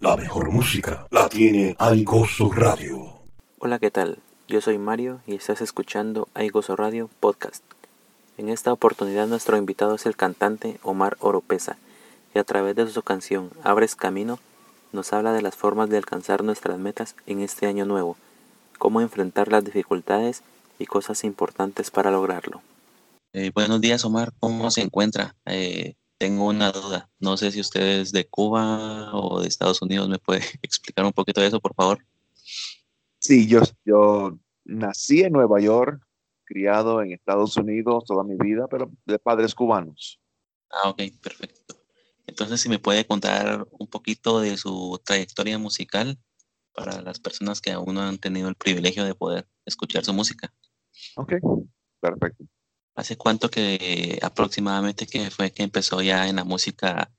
La mejor música la tiene Aigoso Radio. Hola, ¿qué tal? Yo soy Mario y estás escuchando Aigoso Radio Podcast. En esta oportunidad nuestro invitado es el cantante Omar Oropesa y a través de su canción Abres Camino nos habla de las formas de alcanzar nuestras metas en este año nuevo, cómo enfrentar las dificultades y cosas importantes para lograrlo. Eh, buenos días Omar, ¿cómo se encuentra? Eh, tengo una duda, no sé si usted es de Cuba o de Estados Unidos, ¿me puede explicar un poquito de eso, por favor? Sí, yo, yo nací en Nueva York, criado en Estados Unidos toda mi vida, pero de padres cubanos. Ah, ok, perfecto. Entonces, si me puede contar un poquito de su trayectoria musical para las personas que aún no han tenido el privilegio de poder escuchar su música. Ok, perfecto. ¿Hace cuánto que aproximadamente que fue que empezó ya en la música,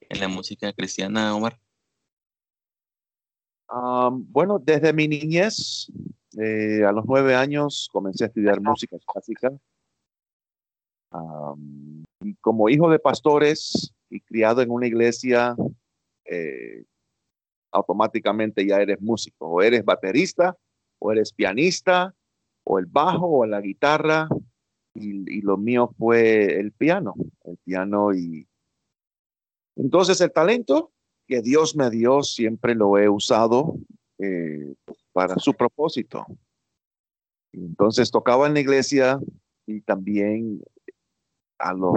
en la música cristiana, Omar? bueno, desde mi niñez, eh, a los nueve años, comencé a estudiar música clásica. y como hijo de pastores y criado en una iglesia, eh, automáticamente ya eres músico, o eres baterista, o eres pianista, o el bajo, o la guitarra, y, y lo mío fue el piano, el piano y... Entonces el talento que Dios me dio siempre lo he usado eh, para su propósito. Entonces tocaba en la iglesia y también a los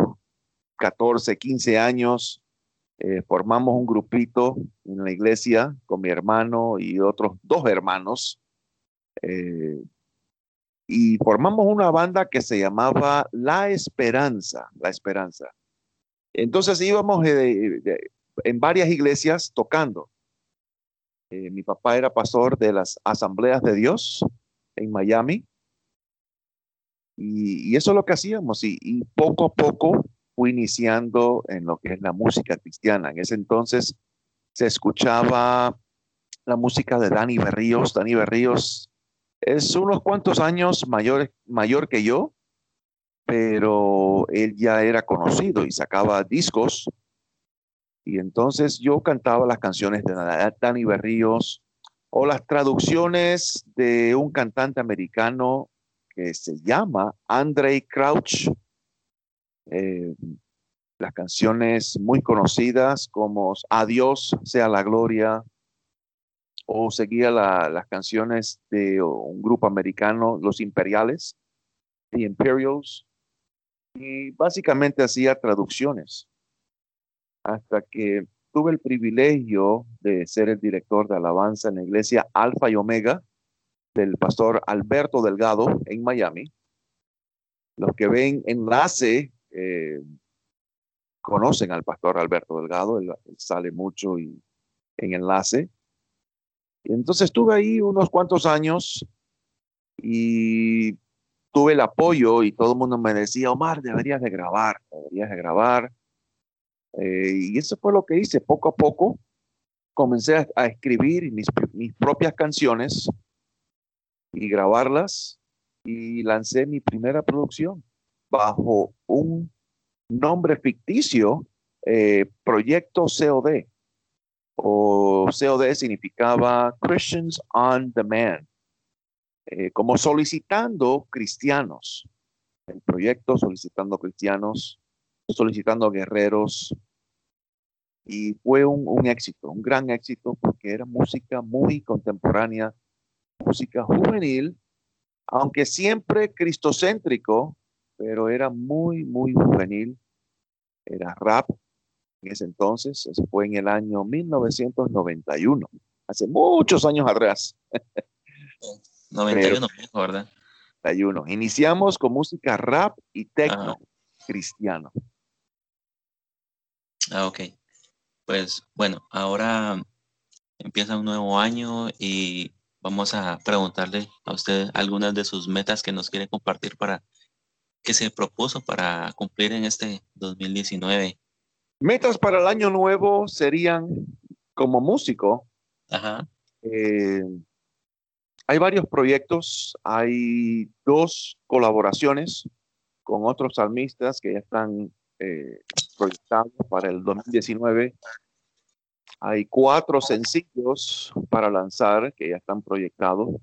14, 15 años eh, formamos un grupito en la iglesia con mi hermano y otros dos hermanos. Eh, y formamos una banda que se llamaba La Esperanza, La Esperanza. Entonces íbamos en varias iglesias tocando. Eh, mi papá era pastor de las asambleas de Dios en Miami. Y, eso es lo que hacíamos. Y, y, poco a poco fui iniciando en lo que es la música cristiana. En ese entonces se escuchaba la música de Dani Berríos. Dani Berríos es unos cuantos años mayor, mayor que yo, pero él ya era conocido y sacaba discos y entonces yo cantaba las canciones de Dani Berríos o las traducciones de un cantante americano que se llama Andre Crouch. Eh, las canciones muy conocidas como Adiós sea la gloria o seguía las canciones de un grupo americano, Los Imperiales, The Imperials, y básicamente hacía traducciones hasta que tuve el privilegio de ser el director de alabanza en la iglesia Alfa y Omega del pastor Alberto Delgado en Miami. Los que ven enlace eh, conocen al pastor Alberto Delgado, él, sale mucho y, en enlace. Entonces estuve ahí unos cuantos años y tuve el apoyo y todo el mundo me decía, Omar, deberías de grabar, deberías de grabar. Eh, y eso fue lo que hice. Poco a poco comencé a, escribir mis, mis, propias canciones y grabarlas y lancé mi primera producción bajo un nombre ficticio, eh, Proyecto COD. O COD significaba Christians on Demand, eh, como solicitando cristianos. El proyecto solicitando cristianos solicitando guerreros y fue un, éxito, un gran éxito porque era música muy contemporánea, música juvenil, aunque siempre cristocéntrico, pero era muy, muy juvenil. Era rap en ese entonces, eso fue en el año 1991, hace muchos años atrás. 91, ¿verdad? 91. Iniciamos con música rap y techno cristiano. Ah, ok. Pues bueno, ahora empieza un nuevo año y vamos a preguntarle a usted algunas de sus metas que nos quiere compartir para que se propuso para cumplir en este 2019. Metas para el año nuevo serían como músico. Ajá. Eh, hay varios proyectos, hay dos colaboraciones con otros salmistas que ya están eh, proyectados para el 2019. Hay cuatro sencillos para lanzar que ya están proyectados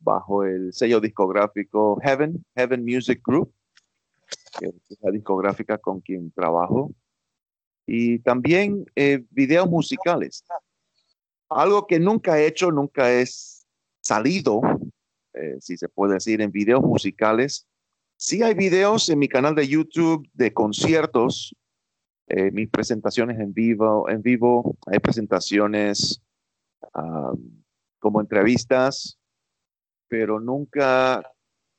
bajo el sello discográfico Heaven, Heaven Music Group, que es la discográfica con quien trabajo. Y también eh, videos musicales. Algo que nunca he hecho, nunca es salido, eh, si se puede decir, en videos musicales. Sí hay videos en mi canal de YouTube de conciertos, eh, mis presentaciones en vivo, en vivo, hay presentaciones ah, como entrevistas, pero nunca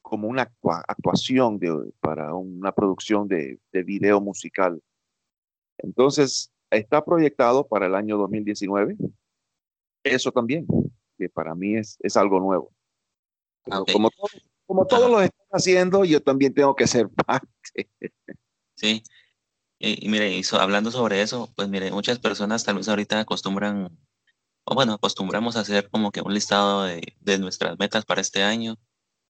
como una actuación para una producción de, de, video musical. Entonces, está proyectado para el año 2019. Eso también, que para mí es, es algo nuevo. Como, como todos lo están haciendo, yo también tengo que ser parte. Sí. Y, mire, hablando sobre eso, pues mire, muchas personas tal vez ahorita acostumbran o bueno, acostumbramos a hacer como que un listado de, de nuestras metas para este año.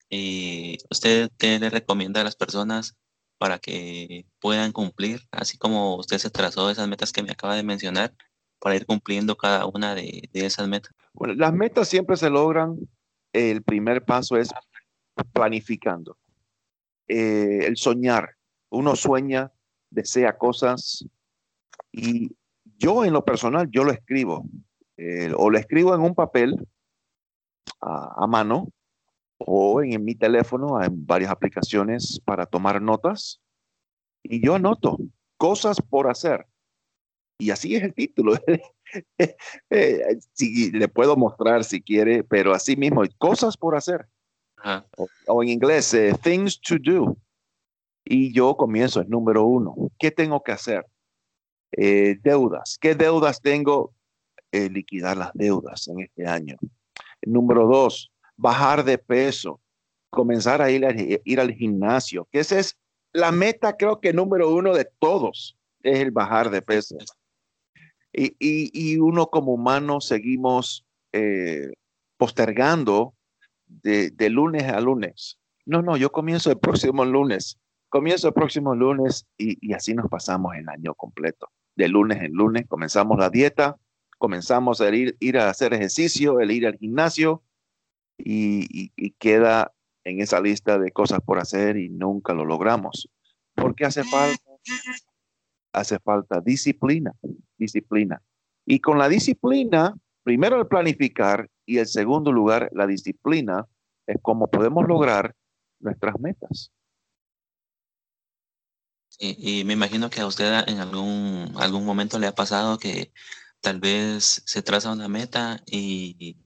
¿Y usted qué le recomienda a las personas para que puedan cumplir, así como usted se trazó esas metas que me acaba de mencionar, para ir cumpliendo cada una de, esas metas? Bueno, las metas siempre se logran. El primer paso es planificando. Eh, el soñar. Uno sueña, desea cosas y yo en lo personal, yo lo escribo. Eh, o lo escribo en un papel a, mano o en, mi teléfono, en varias aplicaciones para tomar notas. Y yo anoto cosas por hacer. Y así es el título. Eh, si, le puedo mostrar si quiere, pero así mismo, cosas por hacer. O, en inglés, eh, things to do. Y yo comienzo el número uno. ¿Qué tengo que hacer? deudas. ¿Qué deudas tengo? Eh, liquidar las deudas en este año. Número dos, bajar de peso, comenzar a ir, al gimnasio, que esa es la meta creo que número uno de todos, es el bajar de peso. Y, y, uno como humano seguimos eh, postergando de, de, lunes a lunes. No, no, yo comienzo el próximo lunes, comienzo el próximo lunes y, y así nos pasamos el año completo. De lunes en lunes comenzamos la dieta, comenzamos a ir, ir a hacer ejercicio, el ir al gimnasio y, queda en esa lista de cosas por hacer y nunca lo logramos. Porque hace falta, hace falta disciplina, disciplina. Y con la disciplina, primero el planificar y el segundo lugar, la disciplina, es como podemos lograr nuestras metas. y me imagino que a usted en algún, algún momento le ha pasado que tal vez se traza una meta y,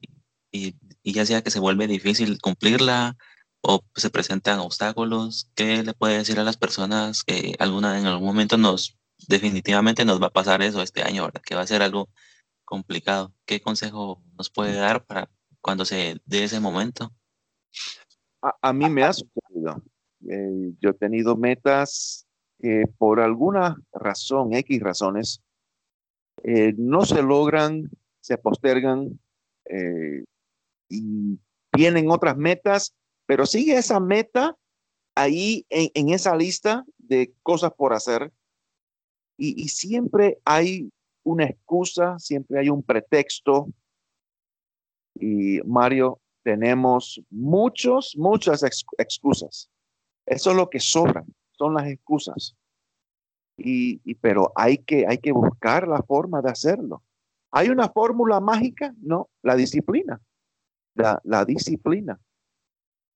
ya sea que se vuelve difícil cumplirla o se presentan obstáculos, ¿qué le puede decir a las personas que alguna, en algún momento nos, definitivamente nos va a pasar eso este año, ¿verdad? que va a ser algo complicado? ¿Qué consejo nos puede dar para cuando se dé ese momento? A, mí me ha sucedido. Eh, yo he tenido metas que por alguna razón, X razones, eh, no se logran, se postergan eh, y tienen otras metas, pero sigue esa meta ahí en, esa lista de cosas por hacer y, siempre hay una excusa, siempre hay un pretexto. Y Mario, tenemos muchos, muchas excusas. Eso es lo que sobran, son las excusas. Y, pero hay que, hay que buscar la forma de hacerlo. ¿Hay una fórmula mágica? No, la disciplina. La, disciplina.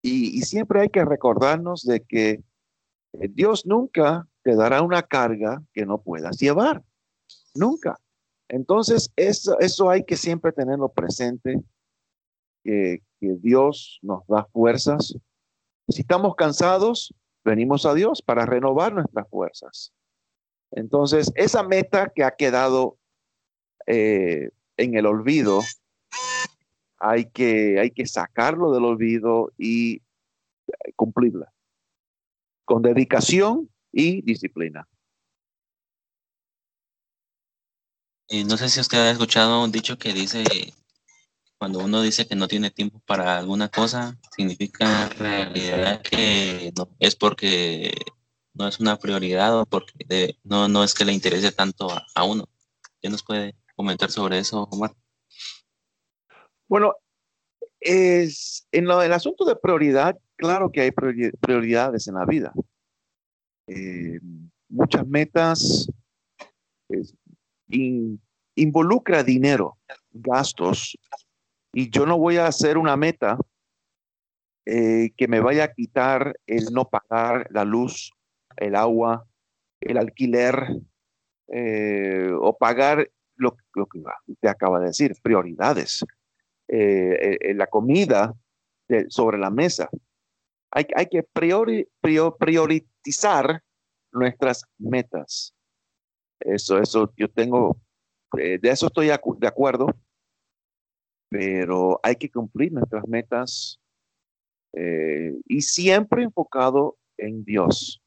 Y, siempre hay que recordarnos de que eh, Dios nunca te dará una carga que no puedas llevar. Nunca. Entonces, eso, eso hay que siempre tenerlo presente, que, que Dios nos da fuerzas. Si estamos cansados, venimos a Dios para renovar nuestras fuerzas. Entonces, esa meta que ha quedado eh, en el olvido, hay que, hay que sacarlo del olvido y eh, cumplirla con dedicación y disciplina. Y no sé si usted ha escuchado un dicho que dice, cuando uno dice que no tiene tiempo para alguna cosa, significa en realidad que no, es porque es una prioridad o porque no, no es que le interese tanto a, uno. ¿Qué nos puede comentar sobre eso, Omar? Bueno, es, en el asunto de prioridad, claro que hay prioridades en la vida. Eh, muchas metas involucra dinero, gastos, y yo no voy a hacer una meta eh, que me vaya a quitar el no pagar la luz, el agua, el alquiler eh, o pagar lo, que usted acaba de decir, prioridades, eh, la comida sobre la mesa. Hay, hay que priorizar nuestras metas. Eso, eso, yo tengo, de eso estoy de acuerdo, pero hay que cumplir nuestras metas eh, y siempre enfocado en Dios.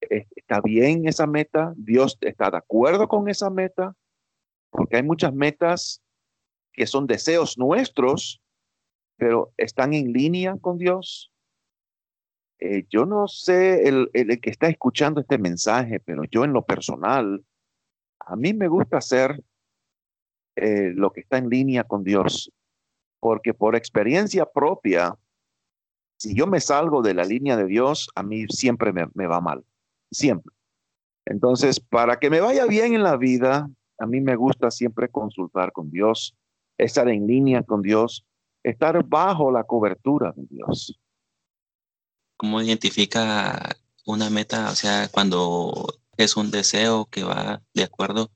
¿Está bien esa meta? ¿Dios está de acuerdo con esa meta? Porque hay muchas metas que son deseos nuestros, pero están en línea con Dios. Eh, yo no sé el, el, que está escuchando este mensaje, pero yo en lo personal, a mí me gusta hacer eh, lo que está en línea con Dios, porque por experiencia propia, si yo me salgo de la línea de Dios, a mí siempre me, me va mal, siempre. Entonces, para que me vaya bien en la vida, a mí me gusta siempre consultar con Dios, estar en línea con Dios, estar bajo la cobertura de Dios. ¿Cómo identifica una meta? O sea, cuando es un deseo que va de acuerdo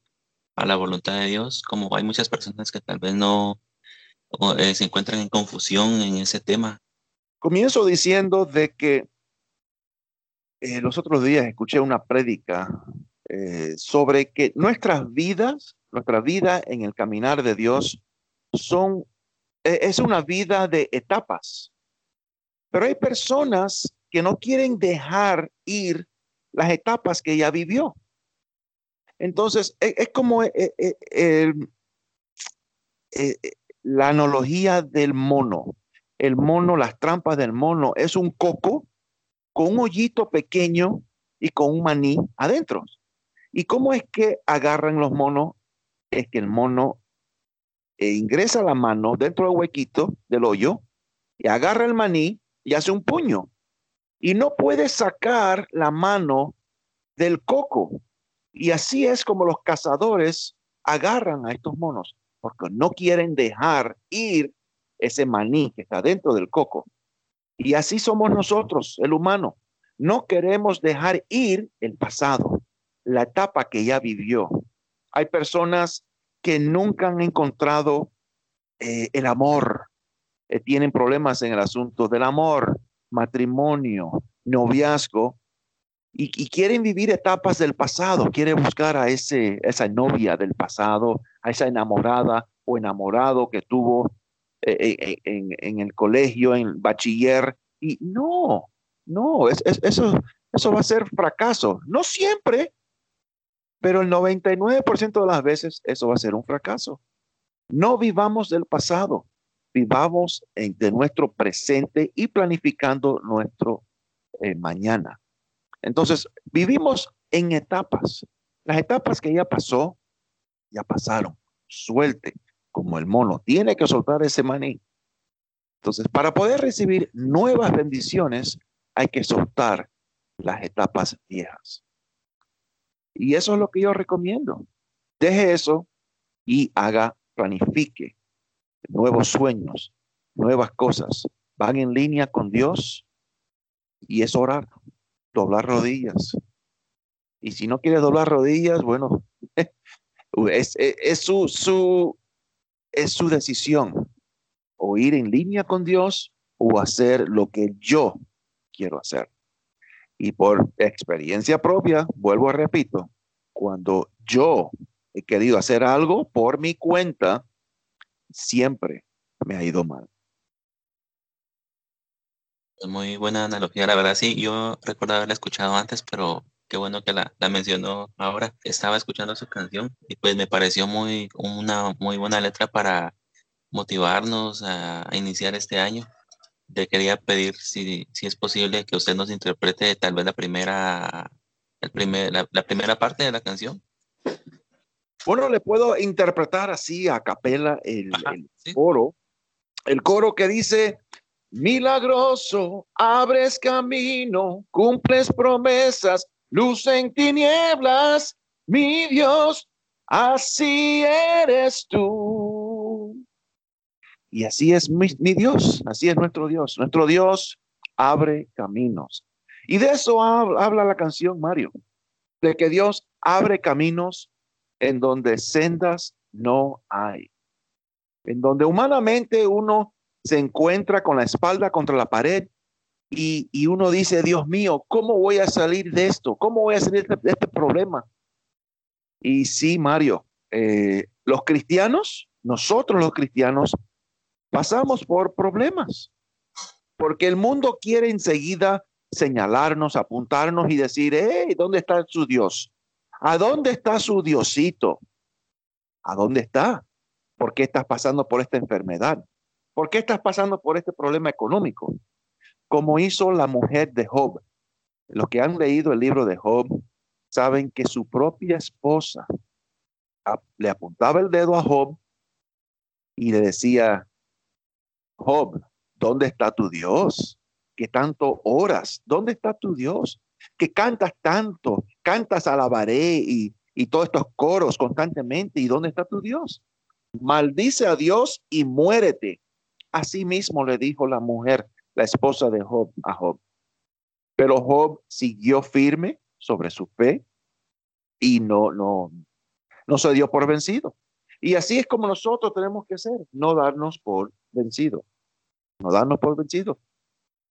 a la voluntad de Dios, como hay muchas personas que tal vez no eh, se encuentran en confusión en ese tema. Comienzo diciendo de que eh, los otros días escuché una prédica eh, sobre que nuestras vidas, nuestra vida en el caminar de Dios son, es una vida de etapas. Pero hay personas que no quieren dejar ir las etapas que ya vivió. Entonces, e, es, como eh, la analogía del mono. El mono, las trampas del mono, es un coco con un hoyito pequeño y con un maní adentro. ¿Y cómo es que agarran los monos? Es que el mono ingresa la mano dentro del huequito del hoyo y agarra el maní y hace un puño. Y no puede sacar la mano del coco. Y así es como los cazadores agarran a estos monos, porque no quieren dejar ir ese maní que está dentro del coco. Y así somos nosotros, el humano. No queremos dejar ir el pasado, la etapa que ya vivió. Hay personas que nunca han encontrado eh, el amor, eh, tienen problemas en el asunto del amor, matrimonio, noviazgo, y, quieren vivir etapas del pasado, quieren buscar a ese, esa novia del pasado, a esa enamorada o enamorado que tuvo eh, eh, en, el colegio, en bachiller, y no, no, eso, eso va a ser fracaso. No siempre, pero el 99% de las veces eso va a ser un fracaso. No vivamos del pasado, vivamos en, de nuestro presente y planificando nuestro eh, mañana. Entonces, vivimos en etapas. Las etapas que ya pasó, ya pasaron. Suelte, como el mono, tiene que soltar ese maní. Entonces, para poder recibir nuevas bendiciones, hay que soltar las etapas viejas. Y eso es lo que yo recomiendo. Deje eso y haga, planifique nuevos sueños, nuevas cosas. Van en línea con Dios y es orar, doblar rodillas. Y si no quiere doblar rodillas, bueno, es, su, su, es su decisión. O ir en línea con Dios o hacer lo que yo quiero hacer. Y por experiencia propia, vuelvo a repito, cuando yo he querido hacer algo por mi cuenta, siempre me ha ido mal. Muy buena analogía, la verdad sí, yo recuerdo haberla escuchado antes, pero qué bueno que la, mencionó ahora. Estaba escuchando su canción y pues me pareció muy una muy buena letra para motivarnos a, iniciar este año. Le quería pedir si, si es posible que usted nos interprete tal vez la primera, el primer, la primera parte de la canción. Bueno, le puedo interpretar así a capela el, coro, el coro que dice, milagroso, abres camino, cumples promesas, luz en tinieblas, mi Dios, así eres tú. Y así es mi, Dios, así es nuestro Dios. Nuestro Dios abre caminos. Y de eso habla la canción, Mario, de que Dios abre caminos en donde sendas no hay, en donde humanamente uno se encuentra con la espalda contra la pared y, uno dice, Dios mío, ¿cómo voy a salir de esto? ¿Cómo voy a salir de, este problema? Y sí, Mario, eh, los cristianos, nosotros los cristianos, pasamos por problemas, porque el mundo quiere enseguida señalarnos, apuntarnos y decir, hey, ¿dónde está su Dios? ¿A dónde está su Diosito? ¿A dónde está? ¿Por qué estás pasando por esta enfermedad? ¿Por qué estás pasando por este problema económico? Como hizo la mujer de Job. Los que han leído el libro de Job saben que su propia esposa le apuntaba el dedo a Job y le decía, Job, ¿dónde está tu Dios? Que tanto oras, ¿dónde está tu Dios? Que cantas tanto, cantas alabaré y, y todos estos coros constantemente, ¿y dónde está tu Dios? Maldice a Dios y muérete. Así mismo le dijo la mujer, la esposa de Job, a Job. Pero Job siguió firme sobre su fe y no, no, no se dio por vencido. Y así es como nosotros tenemos que ser, no darnos por vencido, no darnos por vencido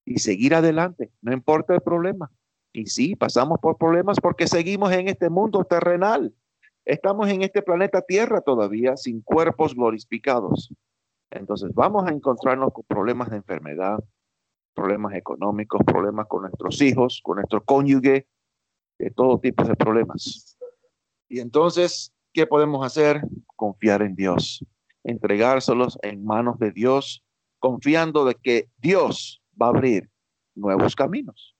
y seguir adelante, no importa el problema. Y sí, pasamos por problemas porque seguimos en este mundo terrenal. Estamos en este planeta Tierra todavía sin cuerpos glorificados. Entonces vamos a encontrarnos con problemas de enfermedad, problemas económicos, problemas con nuestros hijos, con nuestro cónyuge, de todo tipo de problemas. Y entonces ¿qué podemos hacer? Confiar en Dios, entregárselos en manos de Dios, confiando de que Dios va a abrir nuevos caminos.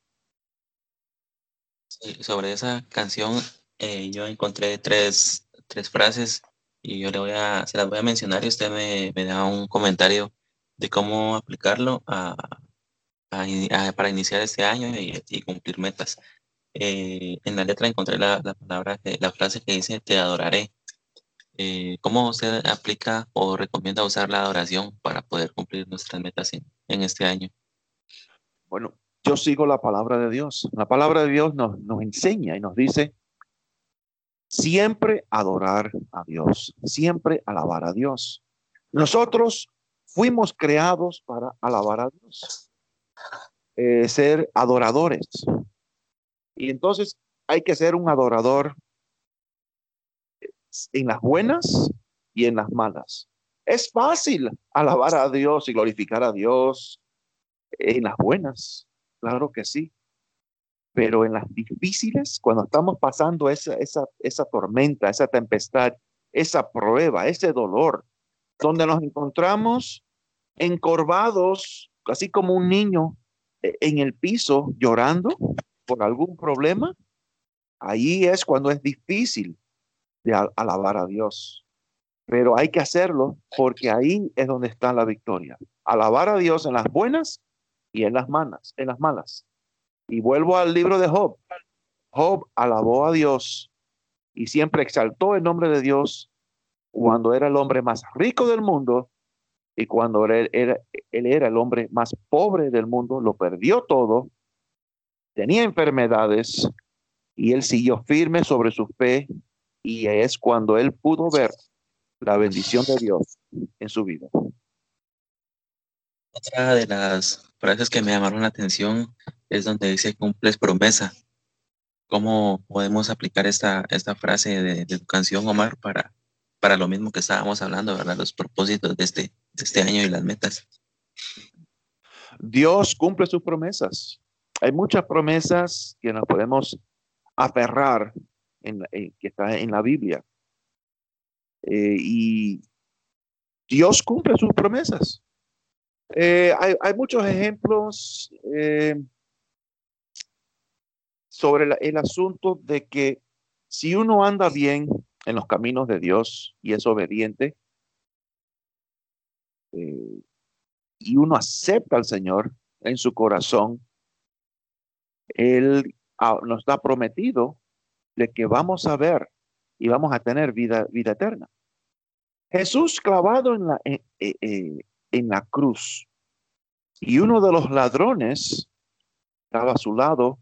sobre esa canción eh, yo encontré tres, tres frases y yo le voy a, se las voy a mencionar y usted me, me da un comentario de cómo aplicarlo a, para iniciar este año y cumplir metas. Eh, en la letra encontré la, palabra, la frase que dice te adoraré. Eh, ¿Cómo usted aplica o recomienda usar la adoración para poder cumplir nuestras metas en, en, este año? Bueno, yo sigo la palabra de Dios. La palabra de Dios nos, nos enseña y nos dice siempre adorar a Dios, siempre alabar a Dios. Nosotros fuimos creados para alabar a Dios, eh, ser adoradores. Y entonces hay que ser un adorador en las buenas y en las malas. Es fácil alabar a Dios y glorificar a Dios en las buenas, claro que sí. Pero en las difíciles, cuando estamos pasando esa, esa, esa tormenta, esa tempestad, esa prueba, ese dolor, donde nos encontramos encorvados, así como un niño eh, en el piso llorando, por algún problema, ahí es cuando es difícil de alabar a Dios. Pero hay que hacerlo porque ahí es donde está la victoria. Alabar a Dios en las buenas y en las malas, en las malas. Y vuelvo al libro de Job. Job alabó a Dios y siempre exaltó el nombre de Dios cuando era el hombre más rico del mundo y cuando él era, él era el hombre más pobre del mundo, lo perdió todo tenía enfermedades y él siguió firme sobre su fe y es cuando él pudo ver la bendición de Dios en su vida. Otra de las frases que me llamaron la atención es donde dice cumples promesa. ¿Cómo podemos aplicar esta, esta frase de, tu canción, Omar, para, para lo mismo que estábamos hablando, ¿verdad? Los propósitos de este, de este año y las metas. Dios cumple sus promesas hay muchas promesas que nos podemos aferrar en, que está en la Biblia. Eh, y Dios cumple sus promesas. Eh, hay, muchos ejemplos eh, sobre el asunto de que si uno anda bien en los caminos de Dios y es obediente, eh, y uno acepta al Señor en su corazón, Él ah, nos ha prometido que vamos a ver y vamos a tener vida, vida eterna. Jesús clavado en la, eh, eh, en la cruz y uno de los ladrones estaba a su lado.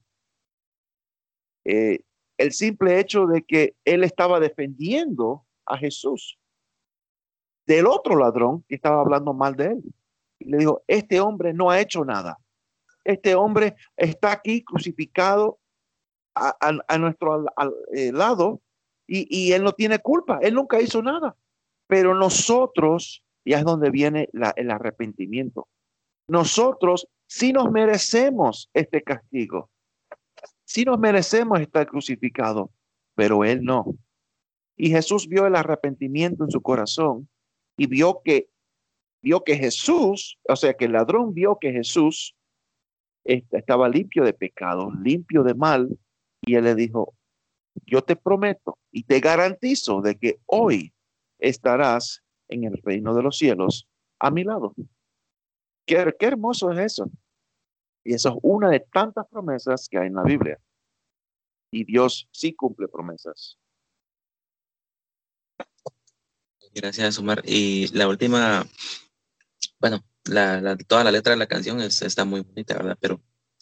el simple hecho de que él estaba defendiendo a Jesús del otro ladrón que estaba hablando mal de él. Le dijo, este hombre no ha hecho nada. Este hombre está aquí crucificado a, nuestro eh, lado y, él no tiene culpa. Él nunca hizo nada. Pero nosotros, ya es donde viene el arrepentimiento. Nosotros sí nos merecemos este castigo. Sí nos merecemos estar crucificados, pero él no. Y Jesús vio el arrepentimiento en su corazón y vio que, vio que Jesús, o sea, que el ladrón vio que Jesús estaba limpio de pecado, limpio de mal, y él le dijo, yo te prometo y te garantizo de que hoy estarás en el reino de los cielos a mi lado. Qué, qué hermoso es eso. Y eso es una de tantas promesas que hay en la Biblia. Y Dios sí cumple promesas. Gracias, Omar. Y la última, bueno, la, toda la letra de la canción está muy bonita, ¿verdad? Pero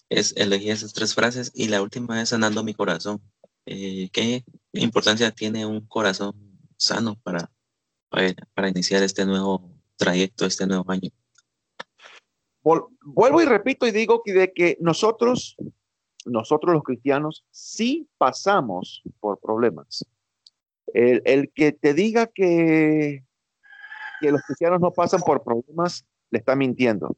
es elegí esas tres frases y la última es sanando mi corazón. Eh, ¿Qué importancia tiene un corazón sano para, para, iniciar este nuevo trayecto, este nuevo año? Vuelvo y repito y digo que de que nosotros, nosotros los cristianos, sí pasamos por problemas. El, que te diga que, que los cristianos no pasan por problemas, le está mintiendo.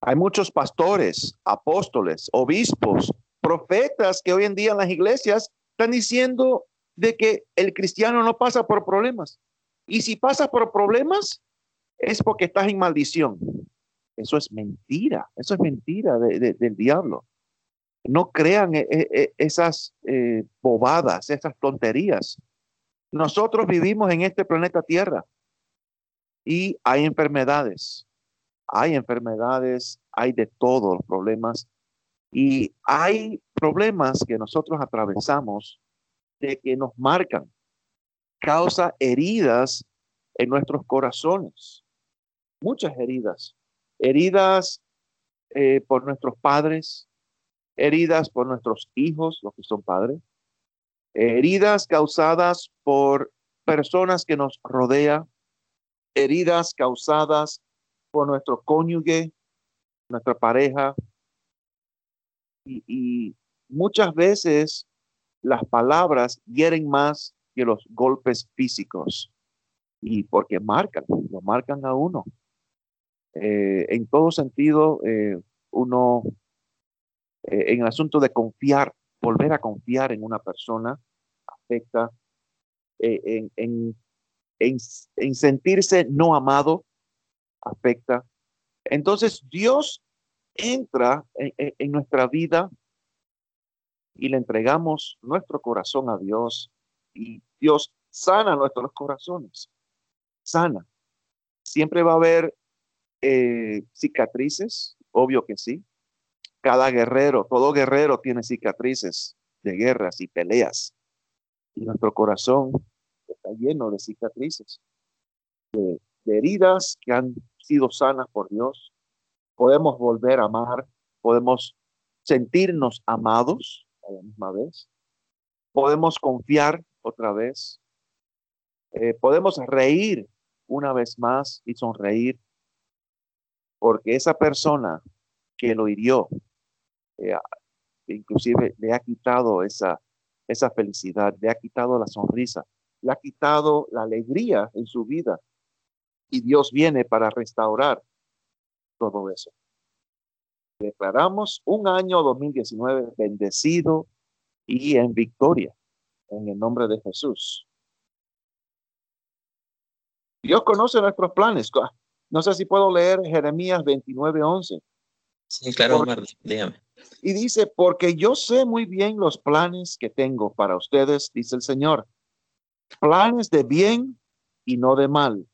Hay muchos pastores, apóstoles, obispos, profetas que hoy en día en las iglesias están diciendo de que el cristiano no pasa por problemas. Y si pasa por problemas, es porque estás en maldición. Eso es mentira, eso es mentira del diablo. No crean eh, eh, esas eh, bobadas, esas tonterías. Nosotros vivimos en este planeta Tierra y hay enfermedades, hay enfermedades, hay de todos los problemas y hay problemas que nosotros atravesamos de que nos marcan, causa heridas en nuestros corazones, muchas heridas, heridas eh, por nuestros padres, heridas por nuestros hijos, los que son padres, heridas causadas por personas que nos rodean, heridas causadas por nuestro cónyuge, nuestra pareja. Y, muchas veces las palabras hieren más que los golpes físicos. Y porque marcan, lo marcan a uno. Eh, en todo sentido, eh, uno, eh, en el asunto de confiar, volver a confiar en una persona afecta eh, en, en, sentirse no amado, afecta. Entonces Dios entra en, nuestra vida y le entregamos nuestro corazón a Dios y Dios sana nuestros corazones, sana. Siempre va a haber eh, cicatrices, obvio que sí. Cada guerrero, todo guerrero tiene cicatrices de guerras y peleas. Y nuestro corazón está lleno de cicatrices, de, heridas que han sido sanas por Dios. Podemos volver a amar, podemos sentirnos amados a la misma vez, podemos confiar otra vez, eh, podemos reír una vez más y sonreír, porque esa persona que lo hirió, eh, inclusive le ha quitado esa, esa felicidad, le ha quitado la sonrisa, le ha quitado la alegría en su vida. Y Dios viene para restaurar todo eso. Declaramos un año 2019 bendecido y en victoria en el nombre de Jesús. Dios conoce nuestros planes. No sé si puedo leer Jeremías 29:11. Sí, claro, dígame. Y dice, porque yo sé muy bien los planes que tengo para ustedes, dice el Señor. planes de bien y no de mal,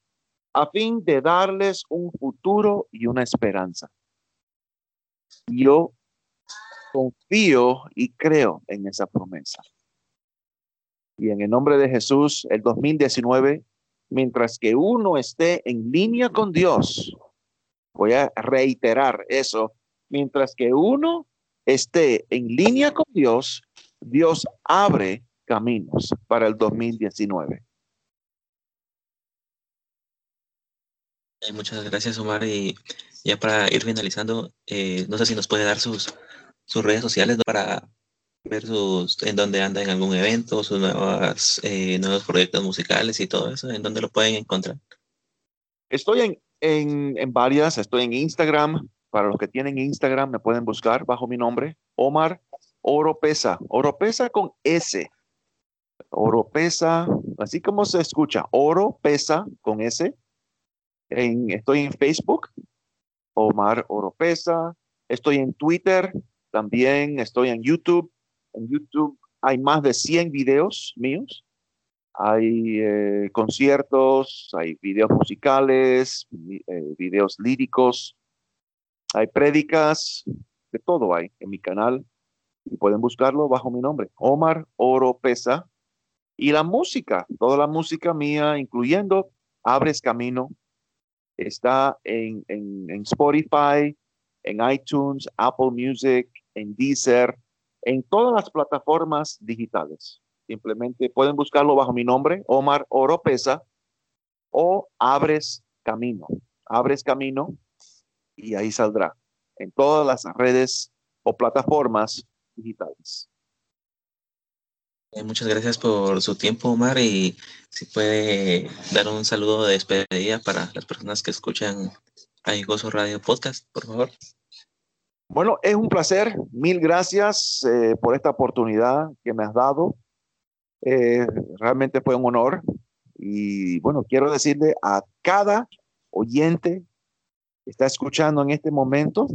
a fin de darles un futuro y una esperanza. Yo confío y creo en esa promesa. Y en el nombre de Jesús, el 2019, mientras que uno esté en línea con Dios, voy a reiterar eso, mientras que uno esté en línea con Dios, Dios abre caminos para el 2019. Muchas gracias, Omar. Y ya para ir finalizando, eh, no sé si nos puede dar sus, sus redes sociales para ver sus, en dónde anda en algún evento, sus nuevas, eh, nuevos proyectos musicales y todo eso, en dónde lo pueden encontrar. Estoy en, en, en varias, estoy en Instagram. Para los que tienen Instagram, me pueden buscar bajo mi nombre, Omar Oropesa. Oropesa con S. Oropesa, así como se escucha, Oropesa con S estoy en Facebook, Omar Oropesa, estoy en Twitter, también estoy en YouTube. En YouTube hay más de 100 videos míos. Hay eh, conciertos, hay videos musicales, eh, videos líricos, hay prédicas, de todo hay en mi canal. Y pueden buscarlo bajo mi nombre, Omar Oropesa. Y la música, toda la música mía, incluyendo Abres Camino, Está en, Spotify, en iTunes, Apple Music, en Deezer, en todas las plataformas digitales. Simplemente pueden buscarlo bajo mi nombre, Omar Oropesa, o Abres Camino. Abres Camino y ahí saldrá en todas las redes o plataformas digitales. Eh, muchas gracias por su tiempo, Omar, y si puede dar un saludo de despedida para las personas que escuchan a Gozo Radio Podcast, por favor. Bueno, es un placer. Mil gracias eh, por esta oportunidad que me has dado. Eh, realmente fue un honor. Y bueno, quiero decirle a cada oyente que está escuchando en este momento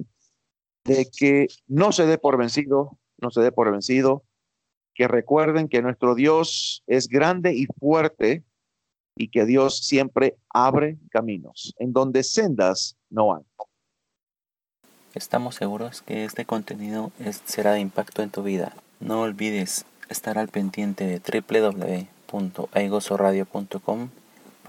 de que no se dé por vencido, no se dé por vencido que recuerden que nuestro Dios es grande y fuerte y que Dios siempre abre caminos en donde sendas no hay. Estamos seguros que este contenido será de impacto en tu vida. No olvides estar al pendiente de www.aigosoradio.com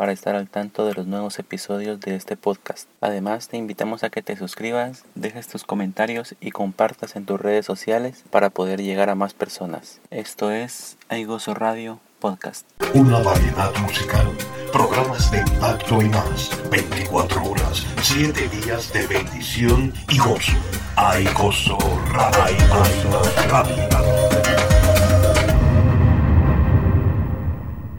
para estar al tanto de los nuevos episodios de este podcast. Además, te invitamos a que te suscribas, dejes tus comentarios y compartas en tus redes sociales para poder llegar a más personas. Esto es Aigoso Radio Podcast. Una variedad musical, programas de impacto y más, 24 horas, 7 días de bendición y gozo. Aigoso Radio.